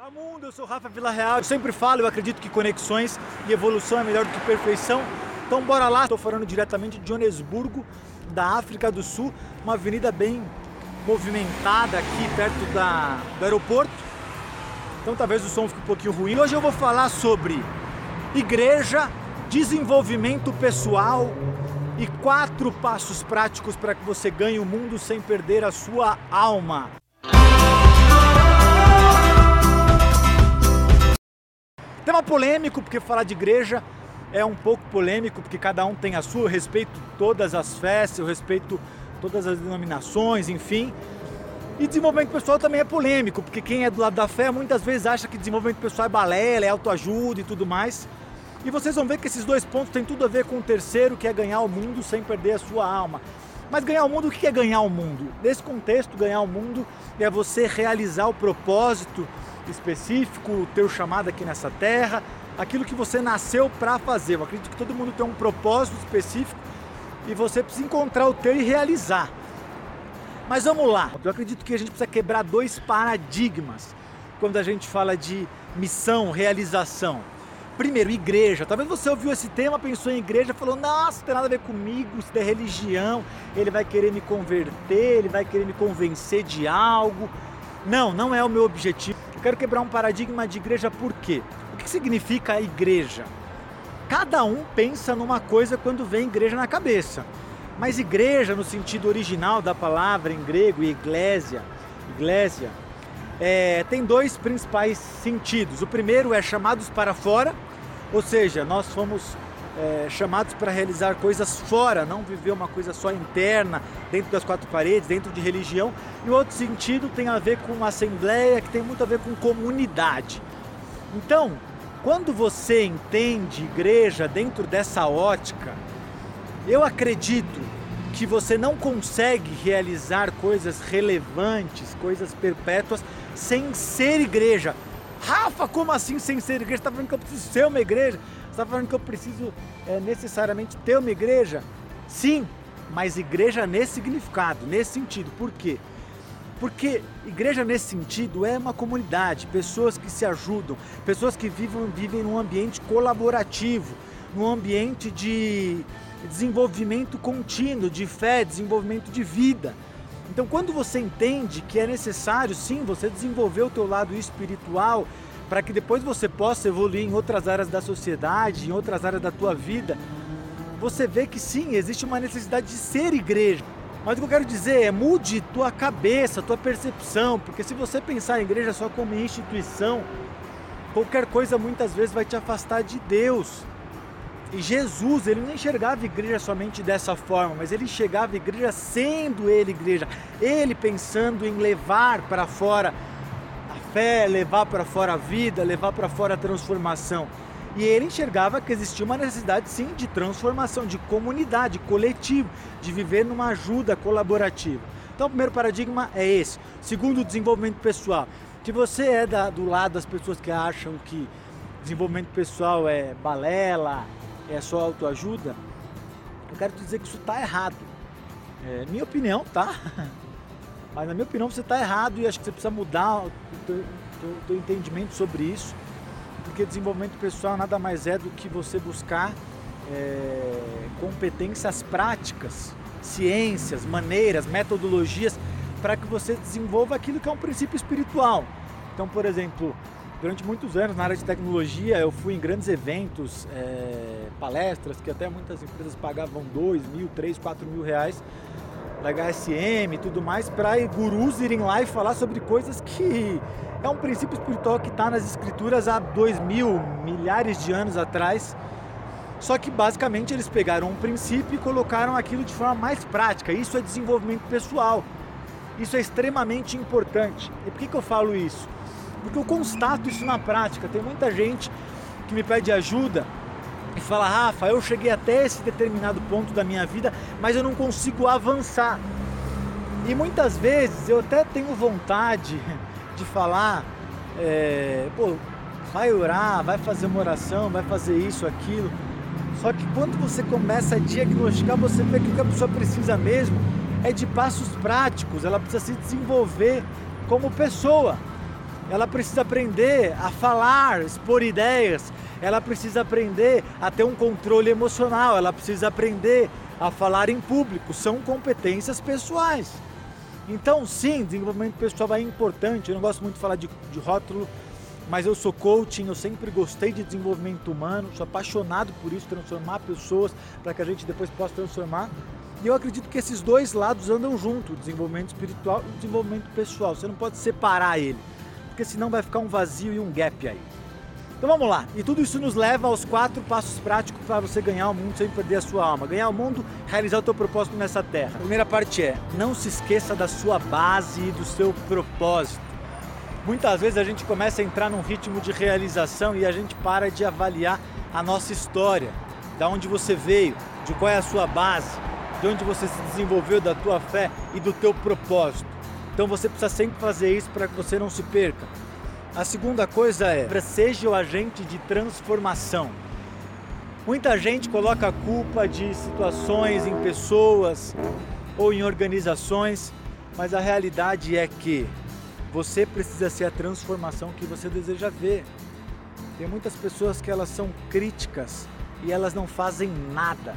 Fala mundo, eu sou Rafa Vila Real. Eu sempre falo, eu acredito que conexões e evolução é melhor do que perfeição. Então bora lá. Estou falando diretamente de Joanesburgo, da África do Sul, uma avenida bem movimentada aqui perto da, do aeroporto. Então talvez o som fique um pouquinho ruim. Hoje eu vou falar sobre igreja, desenvolvimento pessoal e quatro passos práticos para que você ganhe o mundo sem perder a sua alma. Tema polêmico, porque falar de igreja é um pouco polêmico, porque cada um tem a sua, eu respeito todas as festas, eu respeito todas as denominações, enfim. E desenvolvimento pessoal também é polêmico, porque quem é do lado da fé muitas vezes acha que desenvolvimento pessoal é balela, é autoajuda e tudo mais. E vocês vão ver que esses dois pontos têm tudo a ver com o terceiro, que é ganhar o mundo sem perder a sua alma. Mas ganhar o mundo, o que é ganhar o mundo? Nesse contexto, ganhar o mundo é você realizar o propósito específico, o teu chamado aqui nessa terra, aquilo que você nasceu para fazer. Eu acredito que todo mundo tem um propósito específico e você precisa encontrar o teu e realizar. Mas vamos lá. Eu acredito que a gente precisa quebrar dois paradigmas quando a gente fala de missão, realização. Primeiro, igreja. Talvez você ouviu esse tema, pensou em igreja, falou: Nossa, não tem nada a ver comigo, isso é religião, ele vai querer me converter, ele vai querer me convencer de algo. Não, não é o meu objetivo. Quero quebrar um paradigma de igreja por quê? O que significa a igreja? Cada um pensa numa coisa quando vem igreja na cabeça. Mas igreja, no sentido original da palavra em grego, iglesia, iglesia, é, tem dois principais sentidos. O primeiro é chamados para fora, ou seja, nós fomos é, chamados para realizar coisas fora, não viver uma coisa só interna, dentro das quatro paredes, dentro de religião. E o outro sentido tem a ver com assembleia, que tem muito a ver com comunidade. Então, quando você entende igreja dentro dessa ótica, eu acredito que você não consegue realizar coisas relevantes, coisas perpétuas, sem ser igreja. Rafa, como assim sem ser igreja? Você está falando que eu preciso ser uma igreja? Você está falando que eu preciso é, necessariamente ter uma igreja? Sim, mas igreja nesse significado, nesse sentido. Por quê? Porque igreja nesse sentido é uma comunidade, pessoas que se ajudam, pessoas que vivem, vivem num ambiente colaborativo, num ambiente de desenvolvimento contínuo, de fé, desenvolvimento de vida. Então, quando você entende que é necessário, sim, você desenvolver o teu lado espiritual para que depois você possa evoluir em outras áreas da sociedade, em outras áreas da tua vida, você vê que sim, existe uma necessidade de ser igreja. Mas o que eu quero dizer é mude tua cabeça, tua percepção, porque se você pensar em igreja só como instituição, qualquer coisa muitas vezes vai te afastar de Deus. E Jesus, ele não enxergava a igreja somente dessa forma, mas ele enxergava a igreja sendo ele igreja, ele pensando em levar para fora a fé, levar para fora a vida, levar para fora a transformação. E ele enxergava que existia uma necessidade sim de transformação, de comunidade, coletivo, de viver numa ajuda colaborativa. Então o primeiro paradigma é esse. Segundo, o desenvolvimento pessoal. Que você é da, do lado das pessoas que acham que desenvolvimento pessoal é balela, é só autoajuda, eu quero te dizer que isso está errado. É minha opinião, tá? Mas na minha opinião você está errado e acho que você precisa mudar o teu, teu, teu entendimento sobre isso. Porque desenvolvimento pessoal nada mais é do que você buscar é, competências práticas, ciências, maneiras, metodologias para que você desenvolva aquilo que é um princípio espiritual. Então, por exemplo, Durante muitos anos na área de tecnologia eu fui em grandes eventos, é, palestras que até muitas empresas pagavam 2 mil, 3, 4 mil reais da HSM e tudo mais para gurus irem lá e falar sobre coisas que é um princípio espiritual que está nas escrituras há dois mil, milhares de anos atrás. Só que basicamente eles pegaram um princípio e colocaram aquilo de forma mais prática. Isso é desenvolvimento pessoal. Isso é extremamente importante. E por que, que eu falo isso? Porque eu constato isso na prática. Tem muita gente que me pede ajuda e fala: Rafa, eu cheguei até esse determinado ponto da minha vida, mas eu não consigo avançar. E muitas vezes eu até tenho vontade de falar: é, pô, vai orar, vai fazer uma oração, vai fazer isso, aquilo. Só que quando você começa a diagnosticar, você vê que o que a pessoa precisa mesmo é de passos práticos, ela precisa se desenvolver como pessoa. Ela precisa aprender a falar, expor ideias, ela precisa aprender a ter um controle emocional, ela precisa aprender a falar em público. São competências pessoais. Então, sim, desenvolvimento pessoal é importante. Eu não gosto muito de falar de, de rótulo, mas eu sou coaching, eu sempre gostei de desenvolvimento humano, sou apaixonado por isso, transformar pessoas para que a gente depois possa transformar. E eu acredito que esses dois lados andam junto, desenvolvimento espiritual e desenvolvimento pessoal. Você não pode separar ele, porque senão vai ficar um vazio e um gap aí. Então vamos lá. E tudo isso nos leva aos quatro passos práticos para você ganhar o mundo sem perder a sua alma. Ganhar o mundo, realizar o teu propósito nessa terra. A primeira parte é: não se esqueça da sua base e do seu propósito. Muitas vezes a gente começa a entrar num ritmo de realização e a gente para de avaliar a nossa história, da onde você veio, de qual é a sua base, de onde você se desenvolveu, da tua fé e do teu propósito. Então você precisa sempre fazer isso para que você não se perca. A segunda coisa é, seja o agente de transformação. Muita gente coloca a culpa de situações em pessoas ou em organizações, mas a realidade é que você precisa ser a transformação que você deseja ver. Tem muitas pessoas que elas são críticas e elas não fazem nada.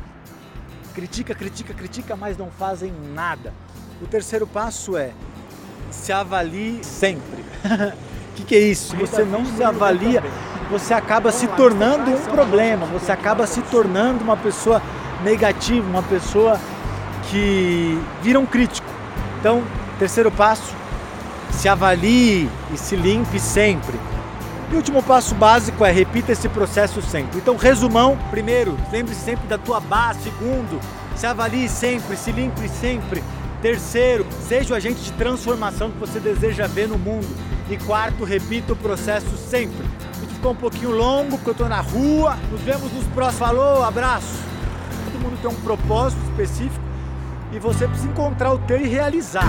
Critica, critica, critica, mas não fazem nada. O terceiro passo é se avalie sempre. O que, que é isso? Se você não se avalia, você acaba se tornando um problema, você acaba se tornando uma pessoa negativa, uma pessoa que vira um crítico. Então, terceiro passo, se avalie e se limpe sempre. E o último passo básico é repita esse processo sempre. Então, resumão: primeiro, lembre-se sempre da tua base. Segundo, se avalie sempre, se limpe sempre. Terceiro, seja o agente de transformação que você deseja ver no mundo. E quarto, repita o processo sempre. O vídeo ficou um pouquinho longo porque eu estou na rua. Nos vemos nos próximos. Falou, abraço. Todo mundo tem um propósito específico e você precisa encontrar o teu e realizar.